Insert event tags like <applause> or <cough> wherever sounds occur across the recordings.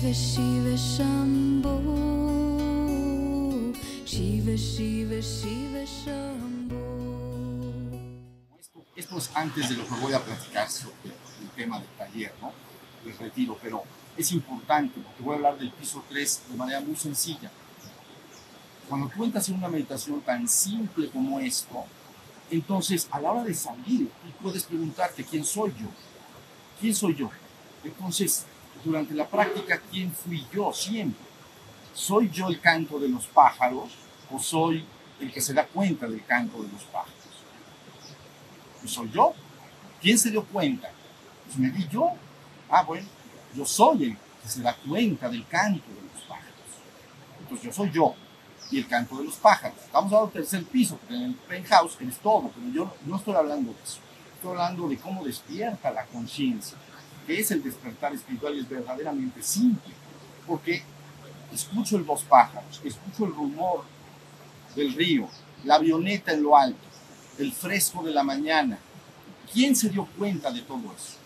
Shiva Shiva Shambho Shiva Shiva Shiva Shambho Esto, esto es antes de lo que voy a platicar sobre el tema del taller, ¿no? Del retiro, pero es importante porque voy a hablar del piso 3 de manera muy sencilla. Cuando tú entras en una meditación tan simple como esto, entonces a la hora de salir, tú puedes preguntarte quién soy yo. ¿Quién soy yo? Entonces, durante la práctica, ¿quién fui yo siempre? ¿Soy yo el canto de los pájaros o soy el que se da cuenta del canto de los pájaros? Pues soy yo. ¿Quién se dio cuenta? Pues me di yo. Ah, bueno, yo soy el que se da cuenta del canto de los pájaros. Entonces yo soy yo y el canto de los pájaros. Estamos hablando del tercer piso, porque en el penthouse es todo, pero yo no estoy hablando de eso. Estoy hablando de cómo despierta la conciencia, que es el despertar espiritual y es verdaderamente simple, porque escucho el voz pájaros, escucho el rumor del río, la avioneta en lo alto, el fresco de la mañana. ¿Quién se dio cuenta de todo eso?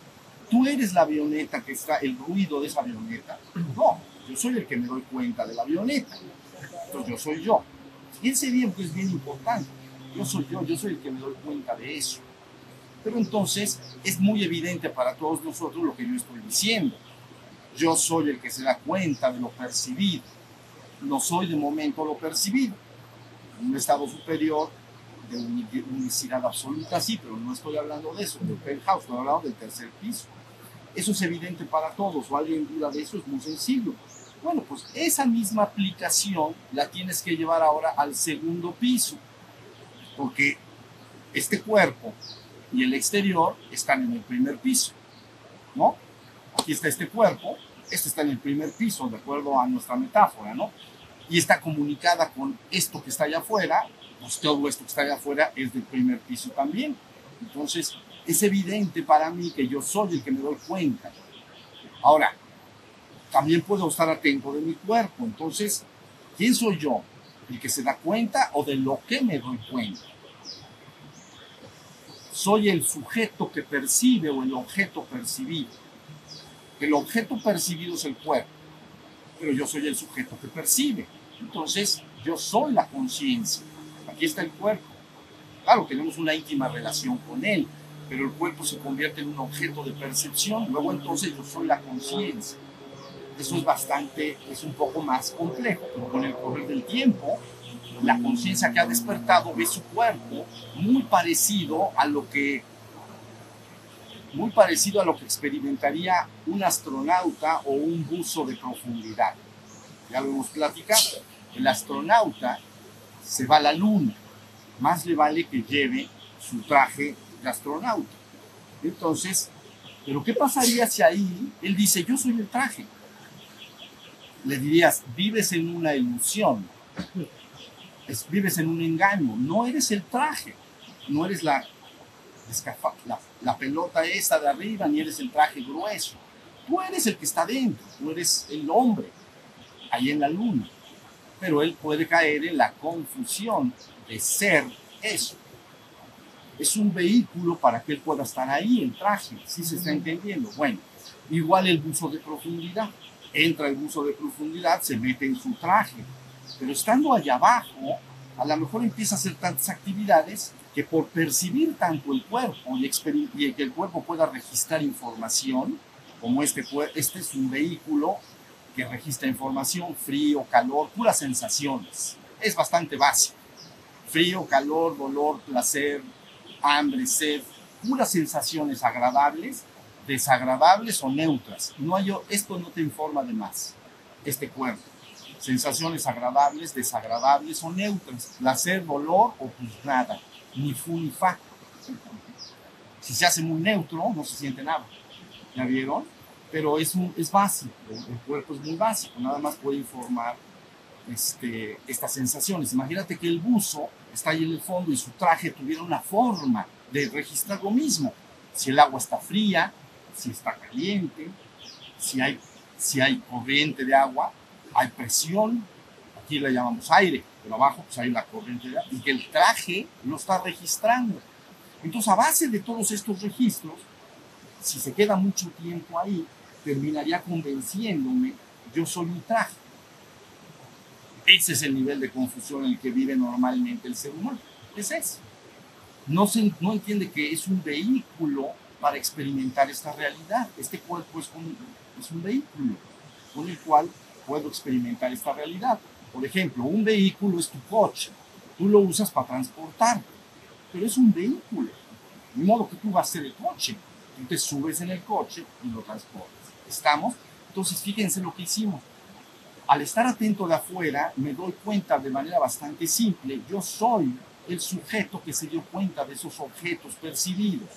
Tú eres la avioneta que está, el ruido de esa avioneta. No, yo soy el que me doy cuenta de la avioneta. Entonces yo soy yo. Y ese bien es bien importante. Yo soy yo, yo soy el que me doy cuenta de eso. Pero entonces es muy evidente para todos nosotros lo que yo estoy diciendo. Yo soy el que se da cuenta de lo percibido. No soy de momento lo percibido. En un estado superior de uni- unicidad absoluta, sí, pero no estoy hablando de eso, del penthouse, estoy hablando del tercer piso. Eso es evidente para todos, o alguien duda de eso, es muy sencillo. Bueno, pues esa misma aplicación la tienes que llevar ahora al segundo piso, porque este cuerpo y el exterior están en el primer piso, ¿no? Aquí está este cuerpo, este está en el primer piso, de acuerdo a nuestra metáfora, ¿no? Y está comunicada con esto que está allá afuera, pues todo esto que está allá afuera es del primer piso también. Entonces, es evidente para mí que yo soy el que me doy cuenta. Ahora, también puedo estar atento de mi cuerpo. Entonces, ¿quién soy yo? ¿El que se da cuenta o de lo que me doy cuenta? Soy el sujeto que percibe o el objeto percibido. El objeto percibido es el cuerpo, pero yo soy el sujeto que percibe. Entonces, yo soy la conciencia. Aquí está el cuerpo. Claro, tenemos una íntima relación con él, pero el cuerpo se convierte en un objeto de percepción. Luego entonces yo soy la conciencia. Eso es bastante, es un poco más complejo, pero con el correr del tiempo, la conciencia que ha despertado ve su cuerpo muy parecido a lo que muy parecido a lo que experimentaría un astronauta o un buzo de profundidad. Ya lo hemos platicado. El astronauta se va a la luna. Más le vale que lleve su traje de astronauta. Entonces, pero ¿qué pasaría si ahí él dice, yo soy el traje? Le dirías, vives en una ilusión, es- vives en un engaño, no eres el traje, no eres la, escafa- la, la pelota esa de arriba, ni eres el traje grueso. Tú eres el que está dentro, tú eres el hombre, ahí en la luna. Pero él puede caer en la confusión de ser eso. Es un vehículo para que él pueda estar ahí, el traje, si se está entendiendo. Bueno, igual el buzo de profundidad. Entra el buzo de profundidad, se mete en su traje, pero estando allá abajo, a lo mejor empieza a hacer tantas actividades que por percibir tanto el cuerpo y, que el cuerpo pueda registrar información, como este, este es un vehículo que registra información, frío, calor, puras sensaciones. Es bastante básico. Frío, calor, dolor, placer, hambre, sed, puras sensaciones agradables, desagradables o neutras. No hay, esto no te informa de más, este cuerpo. Sensaciones agradables, desagradables o neutras. Placer, dolor o pues nada. Ni fu ni fa. Si se hace muy neutro, no se siente nada. ¿Ya vieron? Pero es, un- es básico. El cuerpo es muy básico. Nada más puede informar este, estas sensaciones. Imagínate que el buzo está ahí en el fondo y su traje tuviera una forma de registrar lo mismo. Si el agua está fría, si está caliente, si hay, si hay corriente de agua, hay presión, aquí le llamamos aire, pero abajo pues hay la corriente de agua, y que el traje lo está registrando. Entonces, a base de todos estos registros, si se queda mucho tiempo ahí, terminaría convenciéndome yo soy un traje. Ese es el nivel de confusión en el que vive normalmente el ser humano. Es eso. No, se, no entiende que es un vehículo para experimentar esta realidad. Este cuerpo es un, es un vehículo con el cual puedo experimentar esta realidad. Por ejemplo, un vehículo es tu coche. Tú lo usas para transportar, pero es un vehículo. De modo que tú vas a ser el coche. Tú te subes en el coche y lo transportas. ¿Estamos? Entonces, fíjense lo que hicimos. Al estar atento de afuera, me doy cuenta de manera bastante simple, yo soy el sujeto que se dio cuenta de esos objetos percibidos,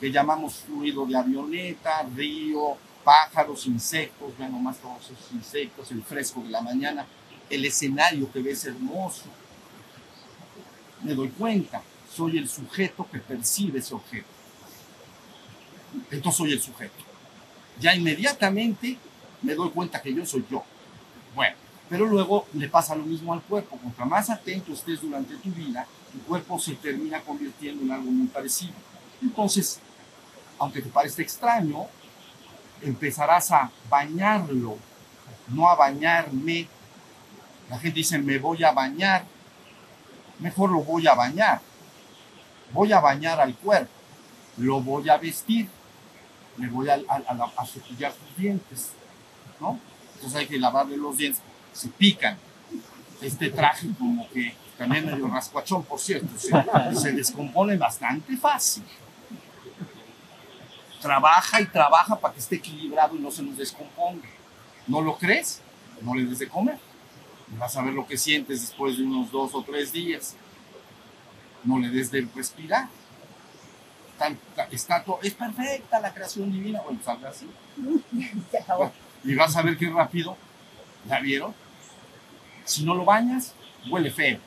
que llamamos fluido de avioneta, río, pájaros, insectos, vean nomás todos esos insectos, el fresco de la mañana, el escenario que ves hermoso. Me doy cuenta, soy el sujeto que percibe ese objeto. Entonces soy el sujeto. Ya inmediatamente me doy cuenta que yo soy yo. Bueno, pero luego le pasa lo mismo al cuerpo. Contra más atento estés durante tu vida, tu cuerpo se termina convirtiendo en algo muy parecido. Entonces, aunque te parezca extraño, empezarás a bañarlo, no a bañarme. La gente dice, me voy a bañar. Mejor lo voy a bañar. Voy a bañar al cuerpo. Lo voy a vestir. Me voy a, a, a cepillar sus dientes. ¿no? Entonces hay que lavarle los dientes. Se pican. Este traje como que también medio rascuachón, por cierto, se, se descompone bastante fácil trabaja y trabaja para que esté equilibrado y no se nos descomponga. ¿No lo crees? No le des de comer. Vas a ver lo que sientes después de unos dos o tres días. No le des de respirar. Está, es perfecta la creación divina. Bueno, salga así. <laughs> Y vas a ver qué rápido. ¿La vieron? Si no lo bañas, huele feo.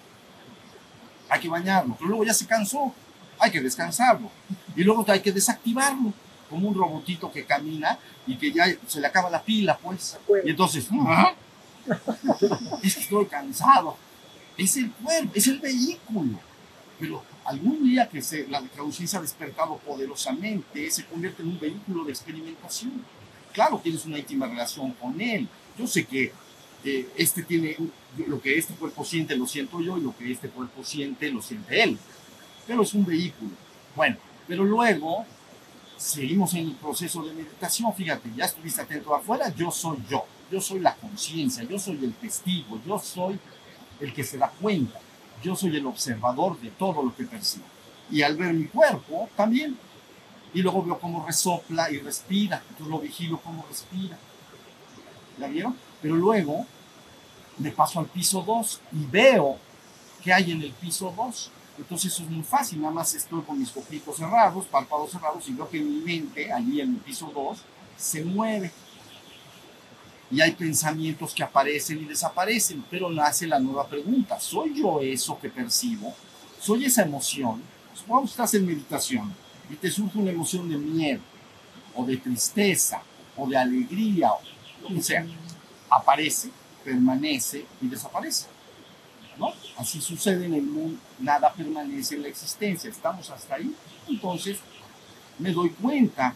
Hay que bañarlo. Pero luego ya se cansó. Hay que descansarlo. Y luego hay que desactivarlo como un robotito que camina y que ya se le acaba la pila, pues. Y entonces, ¿ah? <laughs> es que estoy cansado. Es el cuerpo, es el vehículo. Pero algún día que se, la conciencia ha despertado poderosamente, se convierte en un vehículo de experimentación. Claro, tienes una íntima relación con él. Yo sé que eh, este tiene, lo que este cuerpo siente lo siento yo y lo que este cuerpo siente lo siente él. Pero es un vehículo. Bueno, pero luego seguimos en el proceso de meditación, fíjate, ya estuviste atento afuera, yo soy yo, yo soy la conciencia, yo soy el testigo, yo soy el que se da cuenta, yo soy el observador de todo lo que percibo. Y al ver mi cuerpo, también. Y luego veo cómo resopla y respira, entonces lo vigilo cómo respira. ¿La vieron? Pero luego me paso al piso 2 y veo qué hay en el piso 2 entonces eso es muy fácil, nada más estoy con mis ojitos cerrados, párpados cerrados y veo que mi mente, allí en el piso 2, se mueve. Y hay pensamientos que aparecen y desaparecen, pero nace la nueva pregunta, ¿soy yo eso que percibo? ¿Soy esa emoción? Supongamos que estás en meditación y te surge una emoción de miedo, o de tristeza, o de alegría, o lo sea. Aparece, permanece y desaparece. Así sucede en el mundo, nada permanece en la existencia, estamos hasta ahí. Entonces me doy cuenta,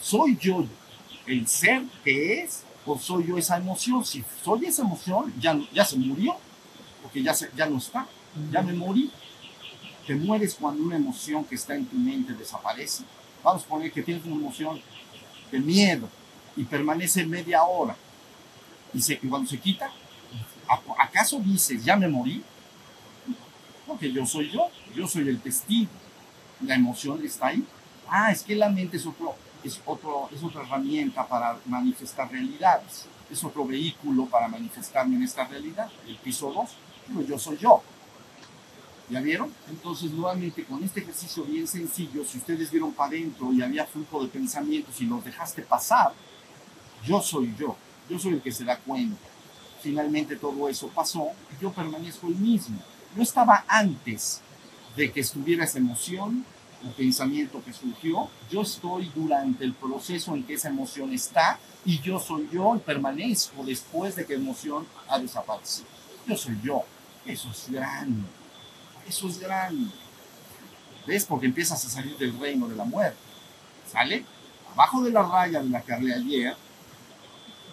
¿soy yo el ser que es o soy yo esa emoción? Si soy esa emoción, ya, ya se murió, porque ya, ya no está, ya me morí. Te mueres cuando una emoción que está en tu mente desaparece. Vamos a poner que tienes una emoción de miedo y permanece media hora. Y, se, y cuando se quita, ¿acaso dices, ya me morí? Porque yo soy yo, yo soy el testigo. La emoción está ahí. Ah, es que la mente es, otro, es, otro, es otra herramienta para manifestar realidades. Es otro vehículo para manifestarme en esta realidad. El piso 2, pero yo soy yo. ¿Ya vieron? Entonces, nuevamente, con este ejercicio bien sencillo, si ustedes vieron para adentro y había flujo de pensamientos y los dejaste pasar, yo soy yo. Yo soy el que se da cuenta finalmente todo eso pasó, yo permanezco el mismo. No estaba antes de que estuviera esa emoción, el pensamiento que surgió, yo estoy durante el proceso en que esa emoción está y yo soy yo y permanezco después de que la emoción ha desaparecido. Yo soy yo. Eso es grande. Eso es grande. ¿Ves? Porque empiezas a salir del reino de la muerte. ¿Sale? Abajo de la raya de la que ayer,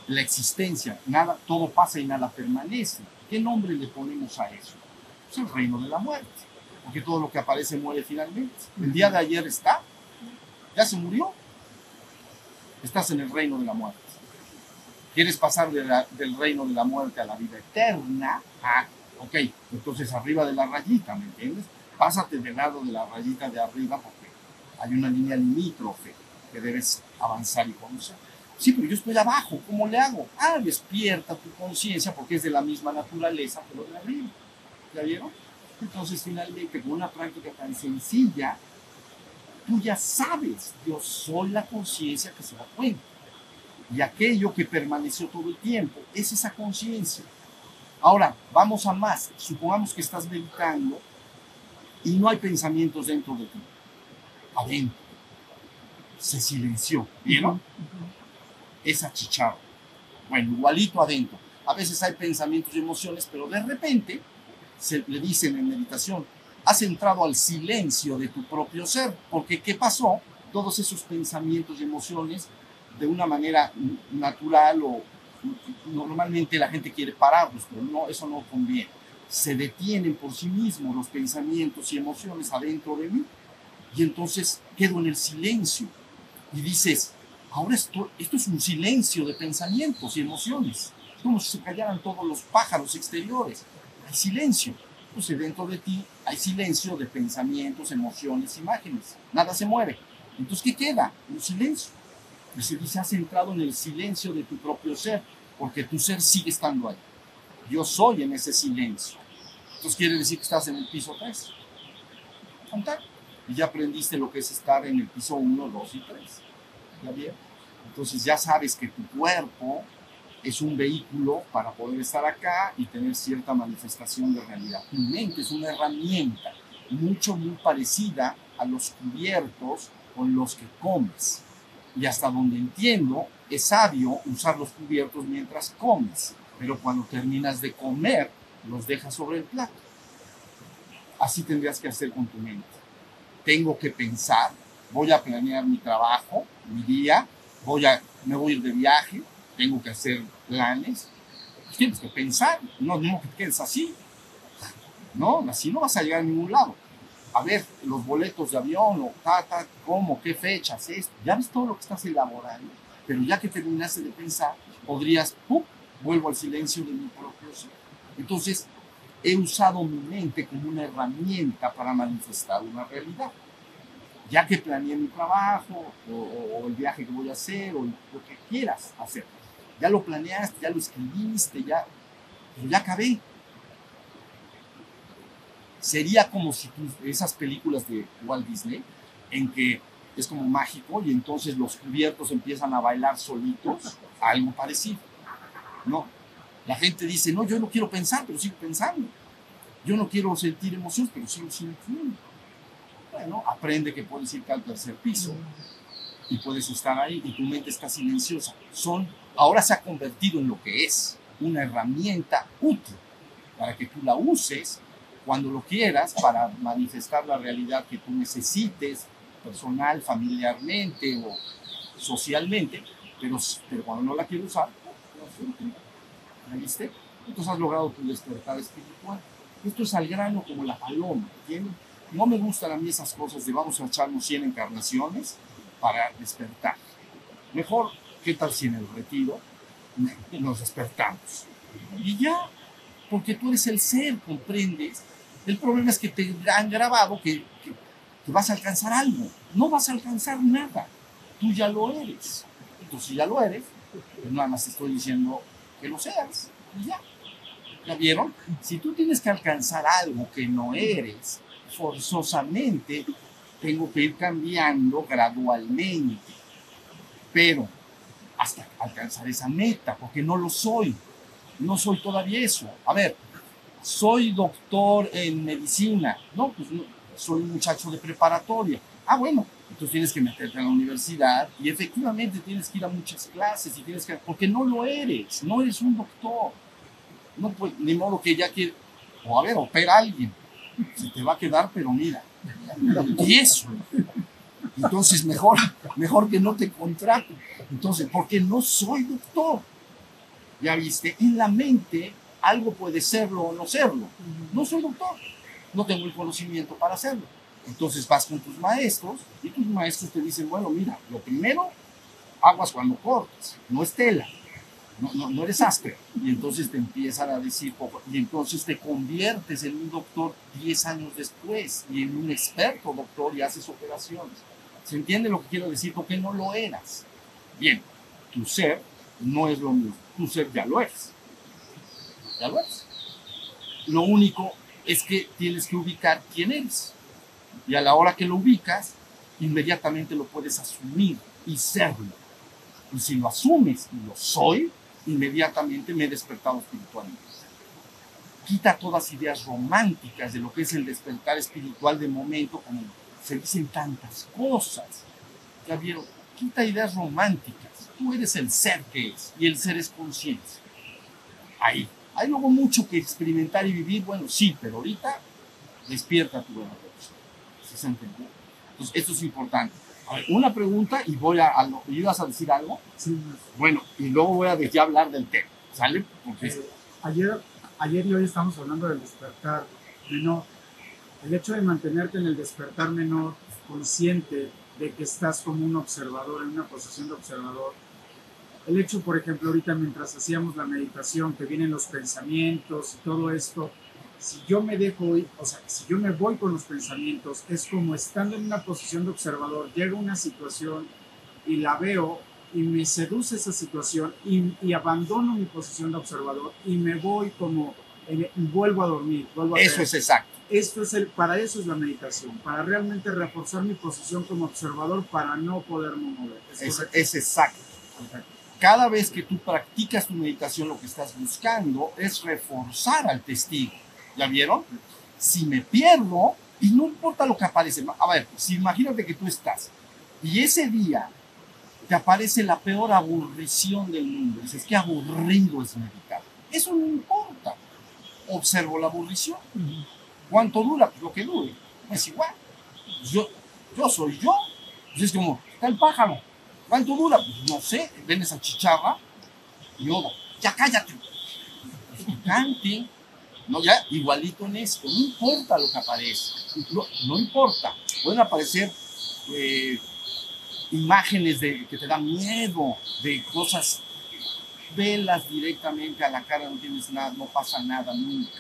la existencia, nada, todo pasa y nada permanece. ¿Qué nombre le ponemos a eso? Es el reino de la muerte, porque todo lo que aparece muere finalmente. El día de ayer está, ya se murió, estás en el reino de la muerte. ¿Quieres pasar de la- del reino de la muerte a la vida eterna? Ah, ok, entonces arriba de la rayita, ¿me entiendes? Pásate del lado de la rayita de arriba porque hay una línea limítrofe que debes avanzar y conocer. Sí, pero yo estoy abajo, ¿cómo le hago? Ah, despierta tu conciencia porque es de la misma naturaleza lo de arriba. ¿Ya vieron? Entonces, finalmente, con una práctica tan sencilla, tú ya sabes, yo soy la conciencia que se da cuenta. Y aquello que permaneció todo el tiempo es esa conciencia. Ahora, vamos a más. Supongamos que estás meditando y no hay pensamientos dentro de ti. Adentro. Se silenció. ¿Vieron? Esa chicharra. Bueno, igualito adentro. A veces hay pensamientos y emociones, pero de repente se le dicen en meditación, has entrado al silencio de tu propio ser, porque ¿qué pasó? Todos esos pensamientos y emociones, de una manera natural o normalmente la gente quiere pararlos, pero no, eso no conviene. Se detienen por sí mismos los pensamientos y emociones adentro de mí, y entonces quedo en el silencio y dices, ahora esto, esto es un silencio de pensamientos y emociones, es como si se callaran todos los pájaros exteriores, hay silencio. Entonces dentro de ti hay silencio de pensamientos, emociones, imágenes, nada se mueve. Entonces, ¿qué queda? Un silencio. Y se dice, has entrado en el silencio de tu propio ser, porque tu ser sigue estando ahí. Yo soy en ese silencio. Entonces quiere decir que estás en el piso 3. Contar. Y ya aprendiste lo que es estar en el piso 1, 2 y 3. Entonces ya sabes que tu cuerpo es un vehículo para poder estar acá y tener cierta manifestación de realidad. Tu mente es una herramienta mucho, muy parecida a los cubiertos con los que comes. Y hasta donde entiendo, es sabio usar los cubiertos mientras comes, pero cuando terminas de comer, los dejas sobre el plato. Así tendrías que hacer con tu mente. Tengo que pensar, voy a planear mi trabajo, mi día, voy a, me voy a ir de viaje, tengo que hacer planes. Pues tienes que pensar, no, no que te quedes así. No, así no vas a llegar a ningún lado. A ver, los boletos de avión, o ta, ta, cómo, qué fechas, esto. Ya ves todo lo que estás elaborando, pero ya que terminaste de pensar, podrías, ¡pum!, vuelvo al silencio de mi propio ser. Entonces, he usado mi mente como una herramienta para manifestar una realidad. Ya que planeé mi trabajo, o, el viaje que voy a hacer, o lo que quieras hacer. Ya lo planeaste, ya lo escribiste, ya, pero ya acabé. Sería como si tú, esas películas de Walt Disney, en que es como mágico y entonces los cubiertos empiezan a bailar solitos, algo parecido. No, la gente dice, no, yo no quiero pensar, pero sigo pensando. Yo no quiero sentir emociones, pero sigo sintiendo. Bueno, aprende que puedes irte al tercer piso y puedes estar ahí y tu mente está silenciosa. Son, ahora se ha convertido en lo que es, una herramienta útil para que tú la uses cuando lo quieras para manifestar la realidad que tú necesites, personal, familiarmente o socialmente, pero, pero cuando no la quieres usar. ¿Ya viste? Entonces has logrado tu despertar espiritual. Esto es al grano como la paloma, ¿entiendes? No me gustan a mí esas cosas de vamos a echarnos 100 encarnaciones para despertar. Mejor, ¿qué tal si en el retiro nos despertamos? Y ya, porque tú eres el ser, comprendes. El problema es que te han grabado que, que, vas a alcanzar algo. No vas a alcanzar nada. Tú ya lo eres. Entonces, si ya lo eres, pues nada más te estoy diciendo que lo seas. Y ya. ¿Ya vieron? Si tú tienes que alcanzar algo que no eres, forzosamente tengo que ir cambiando gradualmente. Pero hasta alcanzar esa meta, porque no lo soy. No soy todavía eso. A ver, soy doctor en medicina. No, pues no, soy un muchacho de preparatoria. Ah, bueno, entonces tienes que meterte en la universidad y efectivamente tienes que ir a muchas clases y tienes que, porque no lo eres, no eres un doctor. No, pues, ni modo que ya quiere, o a ver, opera a alguien, se te va a quedar, pero mira, y eso. Entonces, mejor, mejor que no te contrate. Entonces, porque no soy doctor. Ya viste, en la mente algo puede serlo o no serlo. No soy doctor, no tengo el conocimiento para hacerlo. Entonces vas con tus maestros y tus maestros te dicen, bueno, mira, lo primero, aguas cuando cortas, no es tela, no, no, no eres áspero. Y entonces te empiezan a decir, y entonces te conviertes en un doctor 10 años después y en un experto doctor y haces operaciones. ¿Se entiende lo que quiero decir? Porque no lo eras. Bien, tu ser no es lo mismo, tu ser ya lo es. Ya lo es. Lo único es que tienes que ubicar quién eres. Y a la hora que lo ubicas, inmediatamente lo puedes asumir y serlo. Y si lo asumes y lo soy, inmediatamente me he despertado espiritualmente. Quita todas ideas románticas de lo que es el despertar espiritual de momento, como se dicen tantas cosas. Ya vieron, quita ideas románticas. Tú eres el ser que es y el ser es conciencia. Ahí. Hay luego mucho que experimentar y vivir, bueno, sí, pero ahorita despierta tu buena ¿Sí se entendió? Entonces, esto es importante. Una pregunta y voy a, a lo, ¿ibas a decir algo? Sí. Bueno, y luego voy a ya hablar del tema, ¿sale? Porque Eh, ayer, ayer y hoy estamos hablando del despertar menor. El hecho de mantenerte en el despertar menor, consciente de que estás como un observador, en una posición de observador. El hecho, por ejemplo, ahorita mientras hacíamos la meditación, que vienen los pensamientos y todo esto, si yo me dejo ir, o sea, si yo me voy con los pensamientos, es como estando en una posición de observador, llega una situación y la veo y me seduce esa situación y, y abandono mi posición de observador y me voy como, y vuelvo a dormir, vuelvo a eso caer. es exacto. Esto es el, para eso es la meditación, para realmente reforzar mi posición como observador para no poderme mover. ¿Es Es, es exacto. Cada vez que tú practicas tu meditación, lo que estás buscando es reforzar al testigo. ¿Ya vieron? Si me pierdo, y no importa lo que aparece, a ver, si imagínate que tú estás y ese día te aparece la peor aburrición del mundo, dices, qué aburrido es meditar. Eso no importa. Observo la aburrición. ¿Cuánto dura? Pues lo que dure. Es igual. Yo, yo soy yo. Pues es como, está el pájaro. ¿Cuánto dura? Pues no sé. Ven esa chicharra. Y yo, ya cállate. Es picante. No, ya, igualito en esto. No importa lo que aparece. No, importa. Pueden aparecer eh, imágenes de, que te dan miedo, de cosas. Velas directamente a la cara, no tienes nada, no pasa nada nunca.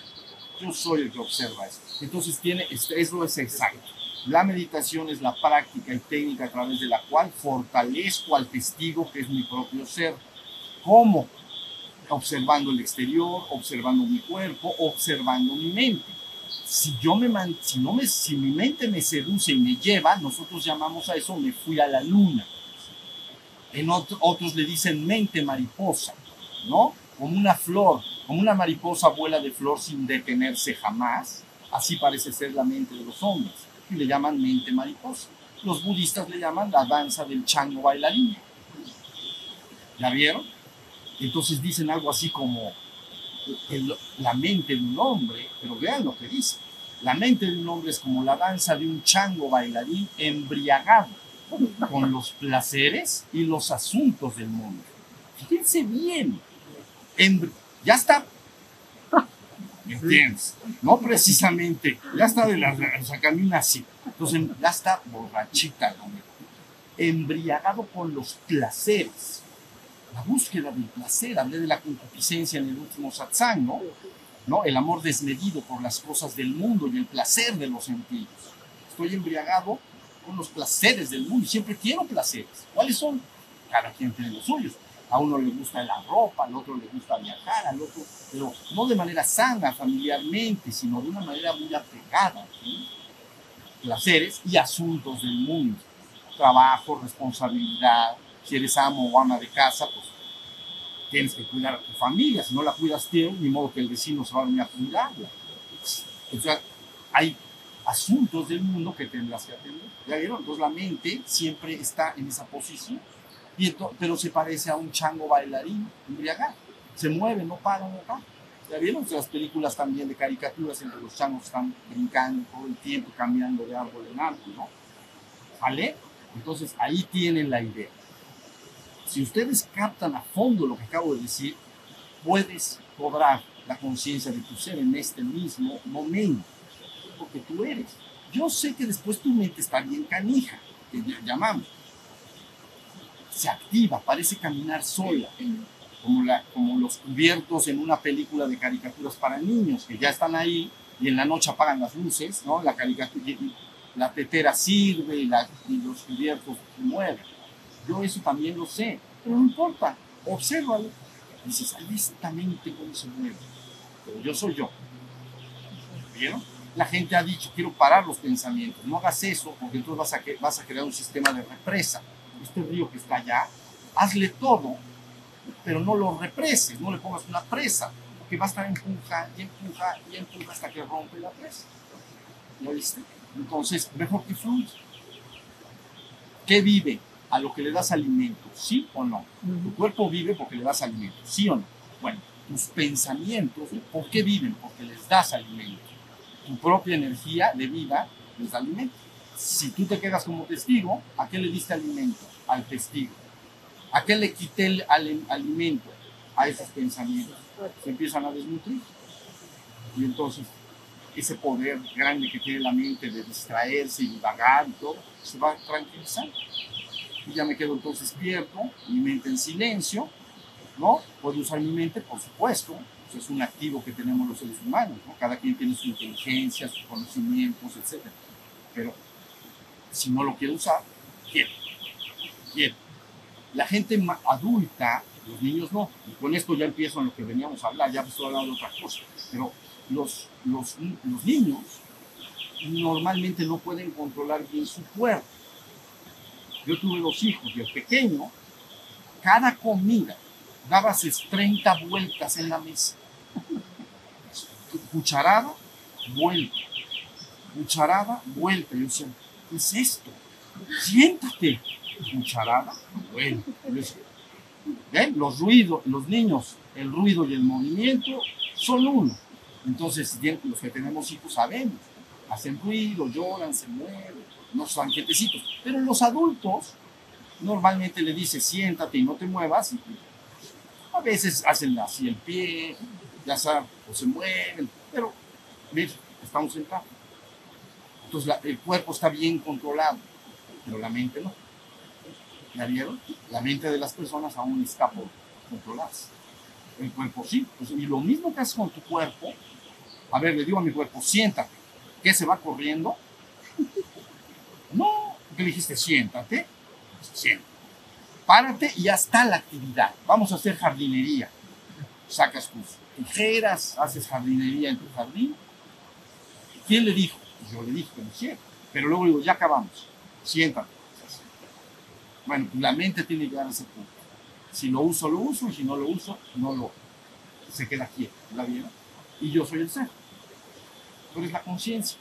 Yo soy el que observa eso. Entonces, tiene, eso es exacto. La meditación es la práctica y técnica a través de la cual fortalezco al testigo que es mi propio ser. ¿Cómo? Observando el exterior, observando mi cuerpo, observando mi mente. Si, yo me si, no me, si mi mente me seduce y me lleva, nosotros llamamos a eso me fui a la luna. En otro, otros le dicen mente mariposa, ¿no? Como una flor, como una mariposa vuela de flor sin detenerse jamás. Así parece ser la mente de los hombres y le llaman mente mariposa. Los budistas le llaman la danza del chango bailarín. ¿Ya vieron? Entonces dicen algo así como el, la mente de un hombre, pero vean lo que dice. La mente de un hombre es como la danza de un chango bailarín embriagado con los placeres y los asuntos del mundo. Fíjense bien. Embri ya está ¿Entiendes? No precisamente, ya está de la, o sea, camina así. Entonces ya está borrachita mujer. Embriagado con los placeres. La búsqueda del placer. Hablé de la concupiscencia en el último satsang, ¿no? ¿no? El amor desmedido por las cosas del mundo y el placer de los sentidos. Estoy embriagado con los placeres del mundo y siempre quiero placeres. ¿Cuáles son? Cada quien tiene los suyos. A uno le gusta la ropa, al otro le gusta viajar, al otro, pero no de manera sana, familiarmente, sino de una manera muy apegada. ¿sí? Placeres y asuntos del mundo. Trabajo, responsabilidad. Si eres amo o ama de casa, pues tienes que cuidar a tu familia. Si no la cuidas tú, ni modo que el vecino se va a venir a cuidarla. Sea, hay asuntos del mundo que tendrás que atender. ¿Ya vieron? Entonces la mente siempre está en esa posición pero se parece a un chango bailarín embriagado. Se mueve, no para, no para. ¿Ya vieron? Las películas también de caricaturas en que los changos están brincando todo el tiempo, cambiando de árbol en árbol, ¿no? ¿Vale? Entonces ahí tienen la idea. Si ustedes captan a fondo lo que acabo de decir, puedes cobrar la conciencia de tu ser en este mismo momento, porque tú eres. Yo sé que después tu mente está bien canija, que llamamos. Se activa, parece caminar sola, como, los cubiertos en una película de caricaturas para niños, que ya están ahí y en la noche apagan las luces, ¿no? La caricatura, la tetera sirve y, y los cubiertos se mueven. Yo eso también lo sé, pero no importa, obsérvalo. Dices, ahí esta mente cómo se mueve. Pero yo soy yo. ¿Vieron? La gente ha dicho, quiero parar los pensamientos. No hagas eso porque entonces vas a, vas a crear un sistema de represa. Este río que está allá, hazle todo, pero no lo represes, no le pongas una presa, porque va a estar empuja y empuja y empuja hasta que rompe la presa. ¿Lo viste? Entonces, mejor que fluya. ¿Qué vive? A lo que le das alimento, ¿sí o no? Tu cuerpo vive porque le das alimento, ¿sí o no? Bueno, tus pensamientos, ¿por qué viven? Porque les das alimento. Tu propia energía de vida les da alimento. Si tú te quedas como testigo, ¿a qué le diste alimento? Al testigo. ¿A qué le quité el alimento? A esos pensamientos. Se empiezan a desnutrir. Y entonces ese poder grande que tiene la mente de distraerse y divagar y todo, se va tranquilizando. Y ya me quedo entonces despierto, mi mente en silencio, ¿no? Puedo usar mi mente, por supuesto, pues es un activo que tenemos los seres humanos, ¿no? Cada quien tiene su inteligencia, sus conocimientos, etc. Pero si no lo quiero usar, quiero, quiero. La gente adulta, los niños no, y con esto ya empiezo en lo que veníamos a hablar, ya estoy hablando de otra cosa, pero los, los, los niños normalmente no pueden controlar bien su cuerpo. Yo tuve dos hijos y el pequeño, cada comida, daba 30 vueltas en la mesa. Cucharada, vuelta. Cucharada, vuelta. Yo decía, ¿qué es esto? Siéntate. Cucharada, vuelta. ¿Ven? Los ruidos, los niños, el ruido y el movimiento son uno entonces, los que tenemos hijos sabemos, hacen ruido, lloran, se mueven, no son quietecitos. Pero los adultos normalmente le dice siéntate y no te muevas. a veces hacen así el pie, ya saben, o se mueven, pero ¿ves? estamos sentados. Entonces el cuerpo está bien controlado, pero la mente no. ¿Ya vieron? La mente de las personas aún está por controlarse. El cuerpo sí. Pues, y lo mismo que haces con tu cuerpo, a ver, le digo a mi cuerpo, siéntate. ¿Qué se va corriendo? No, ¿qué dijiste? Siéntate. Siéntate. Párate y ya está la actividad. Vamos a hacer jardinería. Sacas tus tijeras, haces jardinería en tu jardín. ¿Quién le dijo? Pues yo le dije que lo hiciera. Pero luego digo, ya acabamos. Siéntate. Bueno, la mente tiene que llegar a ese punto. Si lo uso, lo uso, y si no lo uso, no lo. Se queda quieto. ¿La vieron? Y yo soy el ser. ¿Cuál es la conciencia?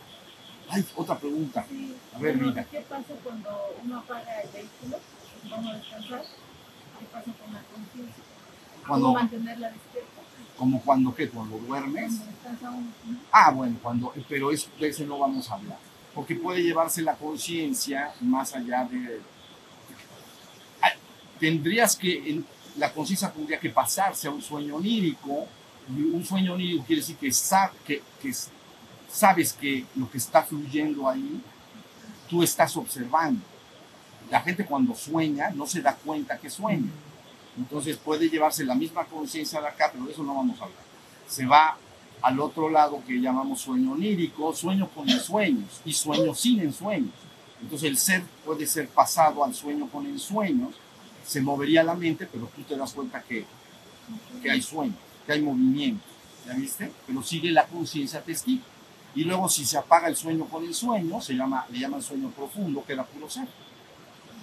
Hay otra pregunta. A ver, mira. ¿Qué pasa cuando uno apaga el vehículo? Vamos a descansar. ¿Qué pasa con la conciencia? ¿Cómo mantenerla despierta? ¿Como cuando qué? ¿Cuando duermes? Ah, bueno, cuando, pero eso, de eso no vamos a hablar. Porque puede llevarse la conciencia más allá de... Tendrías que, la conciencia tendría que pasarse a un sueño onírico. Y un sueño onírico quiere decir que, que, que sabes que lo que está fluyendo ahí, tú estás observando. La gente cuando sueña no se da cuenta que sueña. Entonces puede llevarse la misma conciencia de acá, pero de eso no vamos a hablar. Se va al otro lado que llamamos sueño onírico, sueño con ensueños y sueño sin ensueños. Entonces el ser puede ser pasado al sueño con ensueños, se movería la mente, pero tú te das cuenta que, que hay sueño, que hay movimiento, ¿ya viste? Pero sigue la conciencia testigo. Y luego si se apaga el sueño con el sueño, se llama, le llaman sueño profundo, que era puro ser.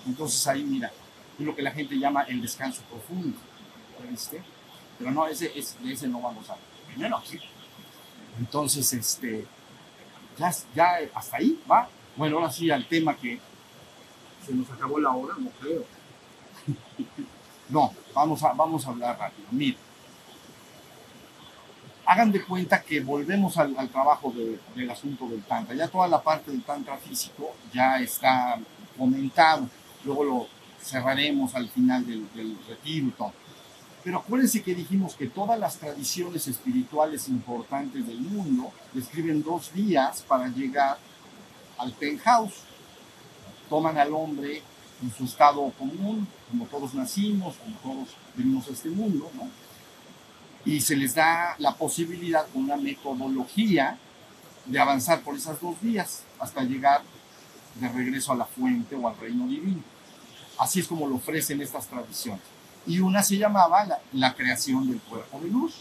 Entonces ahí mira, es lo que la gente llama el descanso profundo. ¿Viste? Pero no, ese, de ese no vamos a. Primero aquí. Entonces, este, ya, ya hasta ahí va. Bueno, ahora sí al tema que se nos acabó la hora, no creo. <laughs> No, vamos a, vamos a hablar rápido. Mira, hagan de cuenta que volvemos al, trabajo del asunto del tantra. Ya toda la parte del tantra físico ya está comentado. Luego lo cerraremos al final del, retiro y todo. Pero acuérdense que dijimos que todas las tradiciones espirituales importantes del mundo describen dos días para llegar al penthouse. Toman al hombre en su estado común, como todos nacimos, como todos venimos a este mundo, ¿no? Y se les da la posibilidad con una metodología de avanzar por esas dos vías hasta llegar de regreso a la fuente o al reino divino. Así es como lo ofrecen estas tradiciones. Y una se llamaba la, creación del cuerpo de luz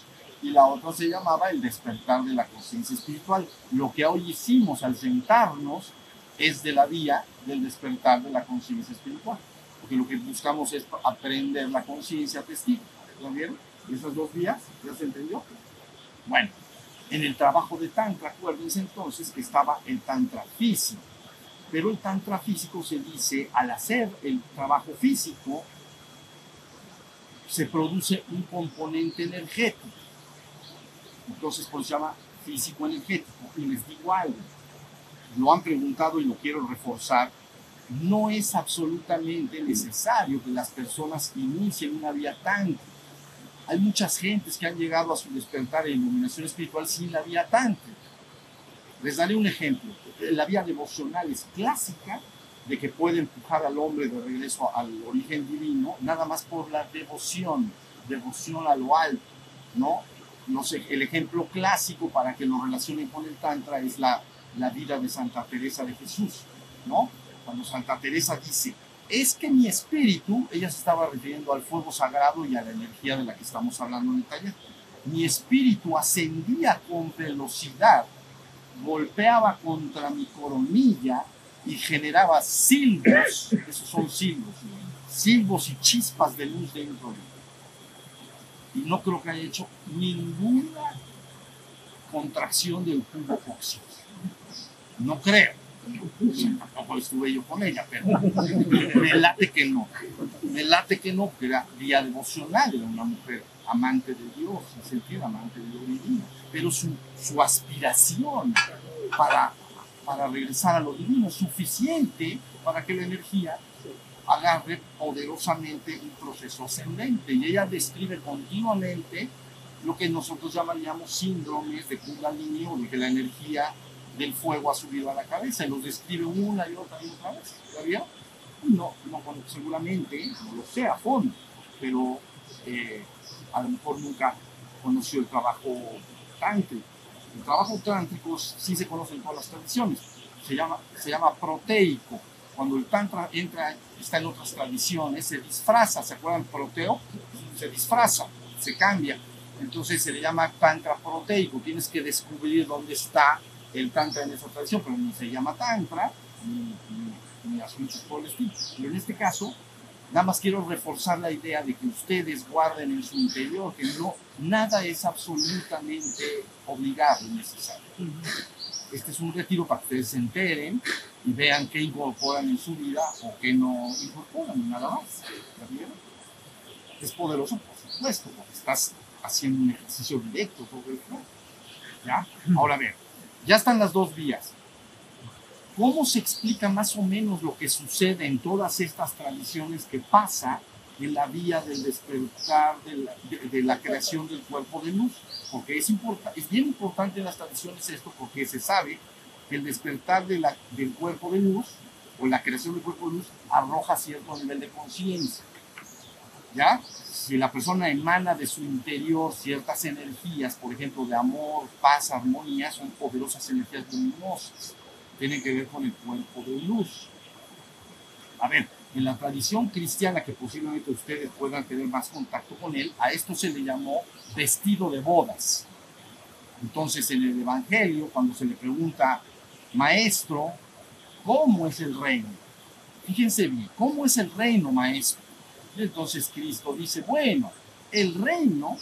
y la otra se llamaba el despertar de la conciencia espiritual. Lo que hoy hicimos al sentarnos es de la vía del despertar de la conciencia espiritual. Porque lo que buscamos es aprender la conciencia testigo. ¿Lo vieron? Esas dos vías, ¿ya se entendió? Bueno, en el trabajo de Tantra, acuérdense entonces que estaba el Tantra físico. Pero el Tantra físico se dice, al hacer el trabajo físico, se produce un componente energético. Entonces, por eso se llama físico energético. Y les digo algo, lo han preguntado y lo quiero reforzar, no es absolutamente necesario que las personas inicien una vía tántrica. Hay muchas gentes que han llegado a su despertar en iluminación espiritual sin la vía tántrica. Les daré un ejemplo. La vía devocional es clásica de que puede empujar al hombre de regreso al origen divino, nada más por la devoción, devoción a lo alto, ¿no? No sé, el ejemplo clásico para que lo relacionen con el Tantra es la, la vida de Santa Teresa de Jesús, ¿no? Cuando Santa Teresa dice, es que mi espíritu, ella se estaba refiriendo al fuego sagrado y a la energía de la que estamos hablando en el mi espíritu ascendía con velocidad, golpeaba contra mi coronilla y generaba silbos, esos son silbos, silbos y chispas de luz dentro de mí. Y no creo que haya hecho ninguna contracción del cubo óxido. No creo. Tampoco estuve yo con ella, pero me late que no. Me late que no, porque era día devocional, era una mujer amante de Dios, en sentido amante de Dios divino. Pero su, su aspiración para, para regresar a lo divino es suficiente para que la energía agarre poderosamente un proceso ascendente. Y ella describe continuamente lo que nosotros llamaríamos síndromes de Kundalini o de que la energía del fuego ha subido a la cabeza y los describe una y otra y otra vez. ¿Ya vieron? No, no, seguramente no lo sé a fondo, pero eh, a lo mejor nunca conoció el trabajo tántrico. El trabajo tántrico sí se conoce en todas las tradiciones, se llama, se llama proteico. Cuando el tantra entra, está en otras tradiciones, se disfraza, ¿se acuerdan? Proteo, se disfraza, se cambia. Entonces se le llama tantra proteico. Tienes que descubrir dónde está el tantra en esa tradición, pero ni se llama tantra, ni, ni, ni asuntos por el estilo. Pero en este caso, nada más quiero reforzar la idea de que ustedes guarden en su interior que no, nada es absolutamente obligado y necesario. Este es un retiro para que ustedes se enteren y vean qué incorporan en su vida o qué no incorporan, nada más. Es poderoso, por supuesto, porque estás haciendo un ejercicio directo sobre el. ¿Ya? Ahora ver, ya están las dos vías. ¿Cómo se explica más o menos lo que sucede en todas estas tradiciones que pasa en la vía del despertar de la, creación del cuerpo de luz? Porque es, es bien importante en las tradiciones esto porque se sabe que el despertar del cuerpo de luz o la creación del cuerpo de luz arroja cierto nivel de conciencia. ¿Ya? Si la persona emana de su interior ciertas energías, por ejemplo, de amor, paz, armonía, son poderosas energías luminosas. Tienen que ver con el cuerpo de luz. A ver, en la tradición cristiana, que posiblemente ustedes puedan tener más contacto con él, a esto se le llamó vestido de bodas. Entonces, en el Evangelio, cuando se le pregunta, maestro, ¿cómo es el reino? Fíjense bien, ¿cómo es el reino, maestro? Entonces Cristo dice, bueno, el reino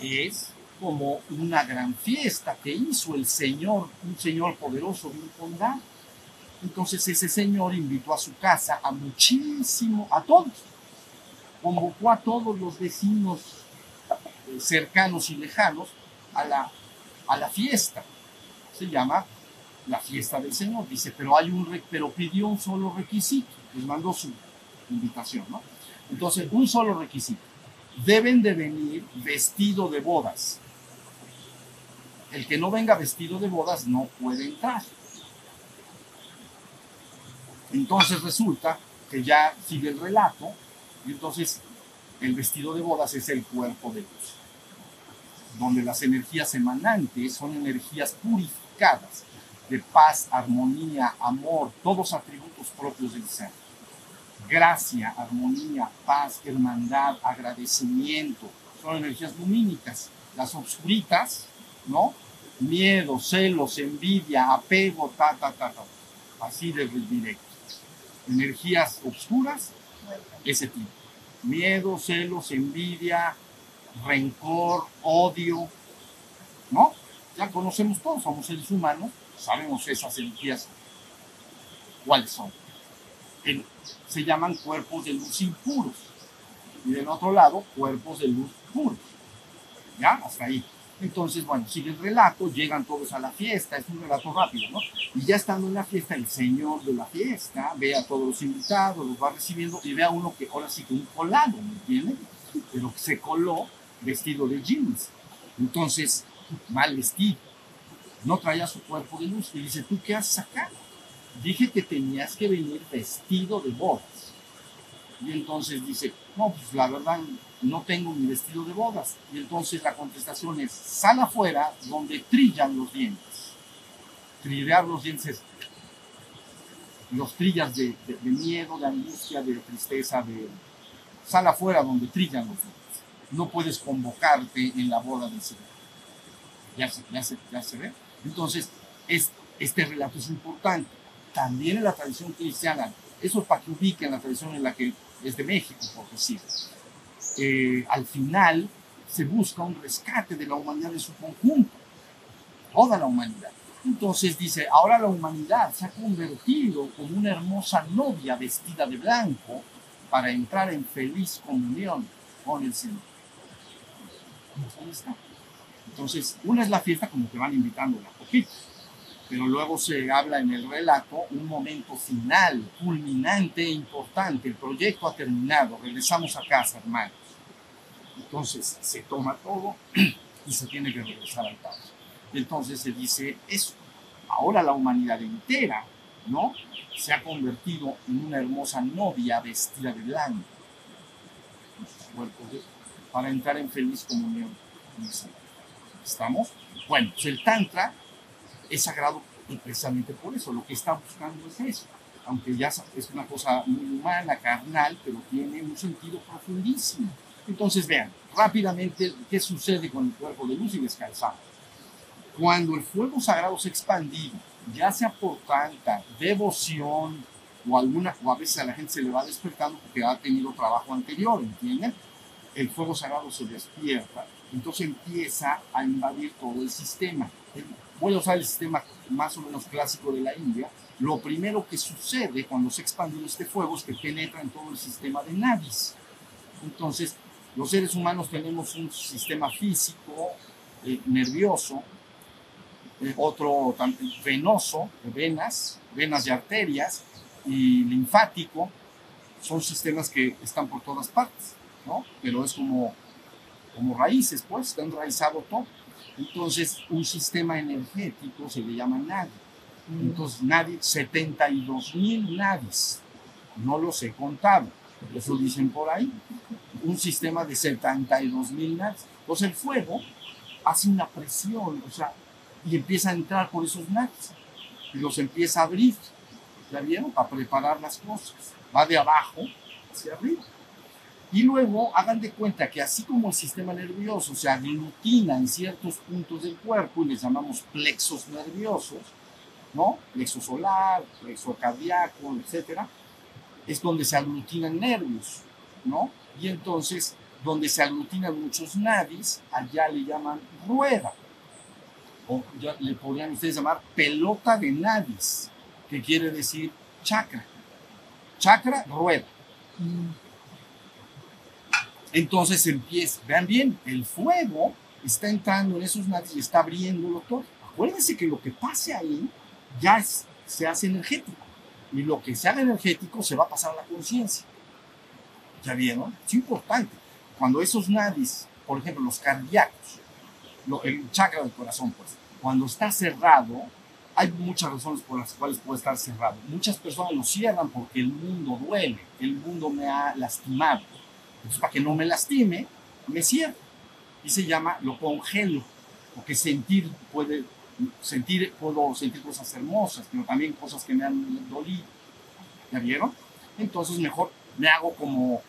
es como una gran fiesta que hizo el Señor, un Señor poderoso bien condado. Entonces ese Señor invitó a su casa a muchísimo, a todos. Convocó a todos los vecinos cercanos y lejanos a la, a la fiesta. Se llama la fiesta del Señor. Dice, pero hay un, pero pidió un solo requisito. Les mandó su invitación, ¿no? Entonces, un solo requisito. deben de venir vestido de bodas. El que no venga vestido de bodas no puede entrar. Entonces resulta que ya sigue el relato y entonces el vestido de bodas es el cuerpo de Dios, donde las energías emanantes son energías purificadas de paz, armonía, amor, todos atributos propios del ser. Gracia, armonía, paz, hermandad, agradecimiento, son energías lumínicas. Las obscuritas, ¿no? Miedo, celos, envidia, apego, ta, ta, ta, ta. Así de directo. Energías obscuras, ese tipo. Miedo, celos, envidia, rencor, odio, ¿no? Ya conocemos todos, somos seres humanos, sabemos esas energías cuáles son. Se llaman cuerpos de luz impuros. Y del otro lado, cuerpos de luz puros. ¿Ya? Hasta ahí. Entonces, bueno, sigue el relato, llegan todos a la fiesta, es un relato rápido, ¿no? Y ya estando en la fiesta, el señor de la fiesta ve a todos los invitados, los va recibiendo y ve a uno que ahora sí que un colado, ¿me entienden? Pero que se coló vestido de jeans. Entonces, mal vestido no traía su cuerpo de luz. Y dice, ¿tú qué haces acá? Dije que tenías que venir vestido de bodas. Y entonces dice, no, pues la verdad no tengo mi vestido de bodas. Y entonces la contestación es, sal afuera donde trillan los dientes. Trillear los dientes es los trillas de, de- miedo, de angustia, de tristeza, de... Sal afuera donde trillan los dientes. No puedes convocarte en la boda del Señor. Ya se, ya ya se ve. Entonces, es, este relato es importante. También en la tradición cristiana, eso es para que ubiquen la tradición en la que es de México, por decir. Eh, al final se busca un rescate de la humanidad en su conjunto, toda la humanidad. Entonces dice, ahora la humanidad se ha convertido como una hermosa novia vestida de blanco para entrar en feliz comunión con el Señor. Entonces, una es la fiesta como que van invitando a poquito, pero luego se habla en el relato un momento final, culminante e importante. El proyecto ha terminado, regresamos a casa, hermanos. Entonces se toma todo y se tiene que regresar al caos. Entonces se dice eso. Ahora la humanidad entera, ¿no? Se ha convertido en una hermosa novia vestida de blanco. Para entrar en feliz comunión. ¿Estamos? Bueno, pues el Tantra es sagrado y precisamente por eso. Lo que está buscando es eso. Aunque ya es una cosa muy humana, carnal, pero tiene un sentido profundísimo. Entonces vean rápidamente qué sucede con el cuerpo de luz y descansado. Cuando el fuego sagrado se ha expandido, ya sea por tanta devoción o alguna, o a veces a la gente se le va despertando porque ha tenido trabajo anterior, ¿entienden? El fuego sagrado se despierta, entonces empieza a invadir todo el sistema. A usar el sistema más o menos clásico de la India. Lo primero que sucede cuando se expande este fuego es que penetra en todo el sistema de nadis. Entonces, los seres humanos tenemos un sistema físico, eh, nervioso, eh, otro tam- venoso, venas, venas y arterias, y linfático, son sistemas que están por todas partes, ¿no? Pero es como, como raíces, pues, está enraizado todo. Entonces, un sistema energético se le llama nadi. Entonces, nadi, 72 mil nadis. No los he contado, eso dicen por ahí un sistema de 72 mil nadis. Entonces el fuego hace una presión, o sea, y empieza a entrar por esos nadis y los empieza a abrir, ¿ya vieron? Para preparar las cosas. Va de abajo hacia arriba. Y luego hagan de cuenta que así como el sistema nervioso se aglutina en ciertos puntos del cuerpo y les llamamos plexos nerviosos, ¿no? Plexo solar, plexo cardíaco, etcétera, es donde se aglutinan nervios, ¿no? Y entonces, donde se aglutinan muchos nadis, allá le llaman rueda. O ya le podrían ustedes llamar pelota de nadis, que quiere decir chakra. Chakra, rueda. Entonces empieza, vean bien, el fuego está entrando en esos nadis y está abriéndolo todo. Acuérdense que lo que pase ahí ya es- se hace energético. Y lo que se haga energético se va a pasar a la conciencia. ¿Ya vieron? Es importante. cuando esos nadis, por ejemplo, los cardíacos, lo- el chakra del corazón, pues, cuando está cerrado, hay muchas razones por las cuales puede estar cerrado. Muchas personas lo cierran porque el mundo duele, el mundo me ha lastimado. Entonces, para que no me lastime, me cierro. Y se llama, lo congelo, porque sentir puede, sentir, puedo sentir cosas hermosas, pero también cosas que me han dolido. ¿Ya vieron? Entonces mejor me hago como,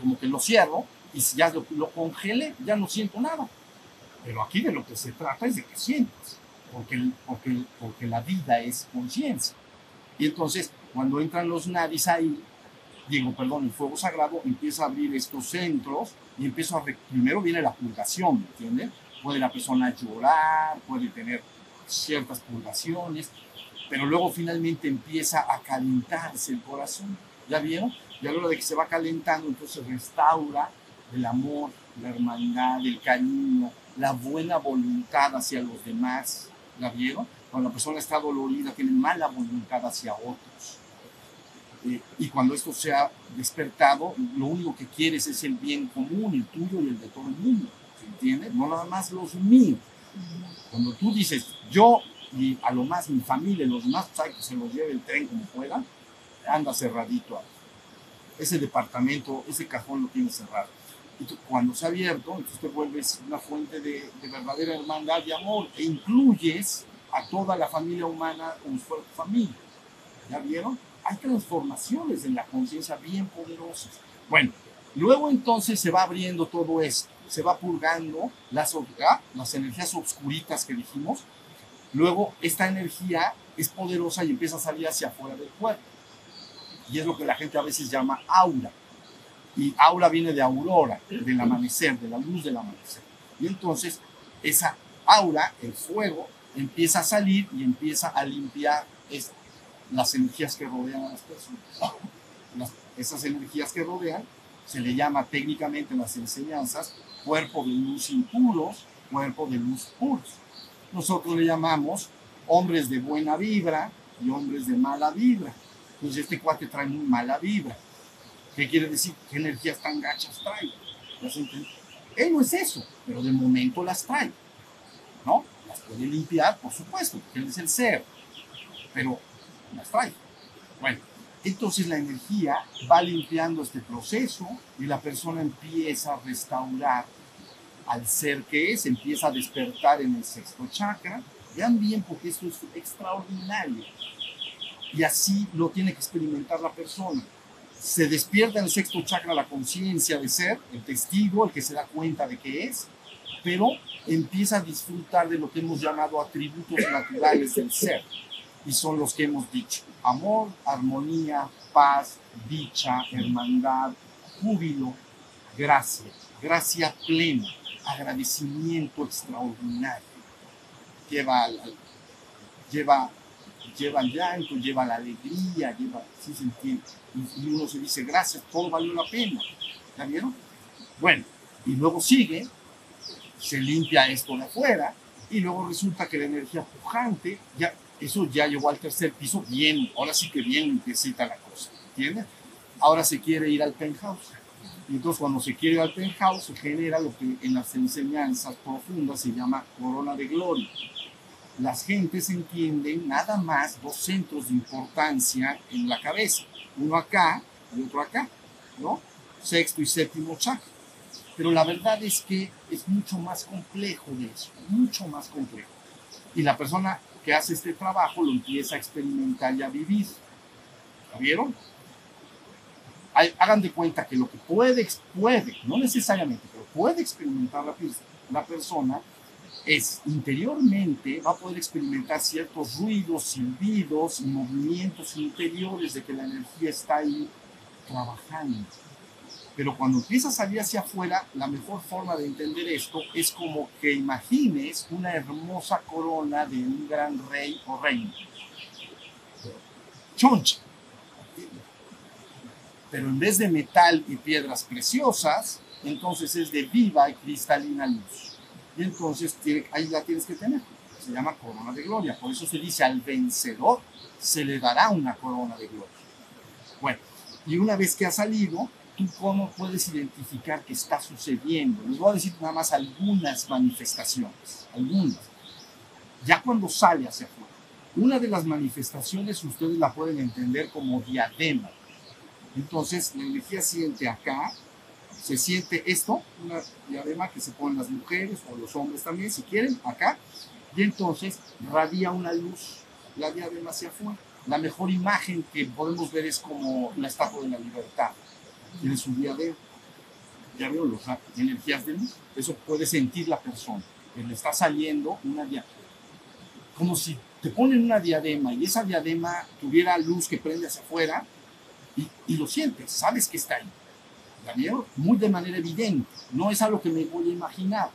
como que lo cierro y si ya lo, lo congele, ya no siento nada. Pero aquí de lo que se trata es de que sientas, porque, porque, porque la vida es conciencia. Y entonces, cuando entran los nadis ahí, digo, perdón, el fuego sagrado empieza a abrir estos centros y empiezo a... Primero viene la purgación, ¿me entienden? Puede la persona llorar, puede tener ciertas purgaciones, pero luego finalmente empieza a calentarse el corazón. ¿Ya vieron? Y a la hora de que se va calentando, entonces restaura el amor, la hermandad, el cariño, la buena voluntad hacia los demás. ¿La vieron? Cuando la persona está dolorida, tiene mala voluntad hacia otros. Y cuando esto se ha despertado, lo único que quieres es el bien común, el tuyo y el de todo el mundo. ¿Se entiende? No nada más los míos. Cuando tú dices, yo y a lo más mi familia, los pues hay que se los lleve el tren como pueda, anda cerradito. Ese departamento, ese cajón lo tiene cerrado. Y tú, cuando se ha abierto, entonces te vuelves una fuente de, de verdadera hermandad y amor e incluyes a toda la familia humana tu familia. ¿Ya vieron? Hay transformaciones en la conciencia bien poderosas. Bueno, luego entonces se va abriendo todo esto, se va purgando las, ah, las energías obscuritas que dijimos. Luego esta energía es poderosa y empieza a salir hacia afuera del cuerpo. Y es lo que la gente a veces llama aura. Y aura viene de aurora, del amanecer, de la luz del amanecer. Y entonces esa aura, el fuego, empieza a salir y empieza a limpiar es- las energías que rodean a las personas. <laughs> Las- esas energías que rodean se le llama técnicamente en las enseñanzas cuerpo de luz impuros, cuerpo de luz puros. Nosotros le llamamos hombres de buena vibra y hombres de mala vibra. Entonces este cuate trae muy mala vibra. ¿Qué quiere decir? ¿Qué energías tan gachas trae? Él no es eso, pero de momento las trae. ¿No? Las puede limpiar, por supuesto, porque él es el ser. Pero las trae. Bueno, entonces la energía va limpiando este proceso y la persona empieza a restaurar al ser que es, empieza a despertar en el sexto chakra. Vean bien porque esto es extraordinario. Y así lo tiene que experimentar la persona. Se despierta en el sexto chakra la conciencia de ser, el testigo, el que se da cuenta de que es, pero empieza a disfrutar de lo que hemos llamado atributos naturales del ser. Y son los que hemos dicho. Amor, armonía, paz, dicha, hermandad, júbilo, gracia, gracia plena, agradecimiento extraordinario. Lleva, lleva, lleva el llanto, lleva la alegría, lleva, ¿sí se entiende? Y, y uno se dice, gracias, todo valió la pena. ¿Ya vieron? Bueno, y luego sigue, se limpia esto de afuera, y luego resulta que la energía pujante, ya, eso ya llegó al tercer piso, bien, ahora sí que bien limpiecita la cosa, ¿entiendes? Ahora se quiere ir al penthouse. Y entonces cuando se quiere ir al penthouse se genera lo que en las enseñanzas profundas se llama corona de gloria. Las gentes entienden nada más dos centros de importancia en la cabeza, uno acá y otro acá, ¿no? Sexto y séptimo chakra. Pero la verdad es que es mucho más complejo de eso, mucho más complejo. Y la persona que hace este trabajo lo empieza a experimentar y a vivir. ¿La vieron? Hagan de cuenta que lo que puede, puede, no necesariamente, pero puede experimentar la, la persona es interiormente, va a poder experimentar ciertos ruidos, silbidos movimientos interiores de que la energía está ahí trabajando. Pero cuando empieza a salir hacia afuera, la mejor forma de entender esto es como que imagines una hermosa corona de un gran rey o reina. Choncha. Pero en vez de metal y piedras preciosas, entonces es de viva y cristalina luz. Y entonces ahí la tienes que tener. Se llama corona de gloria. Por eso se dice al vencedor se le dará una corona de gloria. Bueno, y una vez que ha salido, tú ¿tú cómo puedes identificar que está sucediendo? Les voy a decir nada más algunas manifestaciones, algunas. Ya cuando sale hacia afuera. Una de las manifestaciones ustedes la pueden entender como diadema. Entonces, la energía siente acá, se siente esto, una diadema que se ponen las mujeres o los hombres también, si quieren, acá, y entonces radia una luz, la diadema hacia afuera. La mejor imagen que podemos ver es como la estatua de la libertad. Tiene su diadema. Ya veo las energías de luz. Eso puede sentir la persona, que le está saliendo una diadema. Como si te ponen una diadema y esa diadema tuviera luz que prende hacia afuera y, lo sientes, sabes que está ahí. ¿La vieron? Muy de manera evidente. No es algo que me voy a imaginar.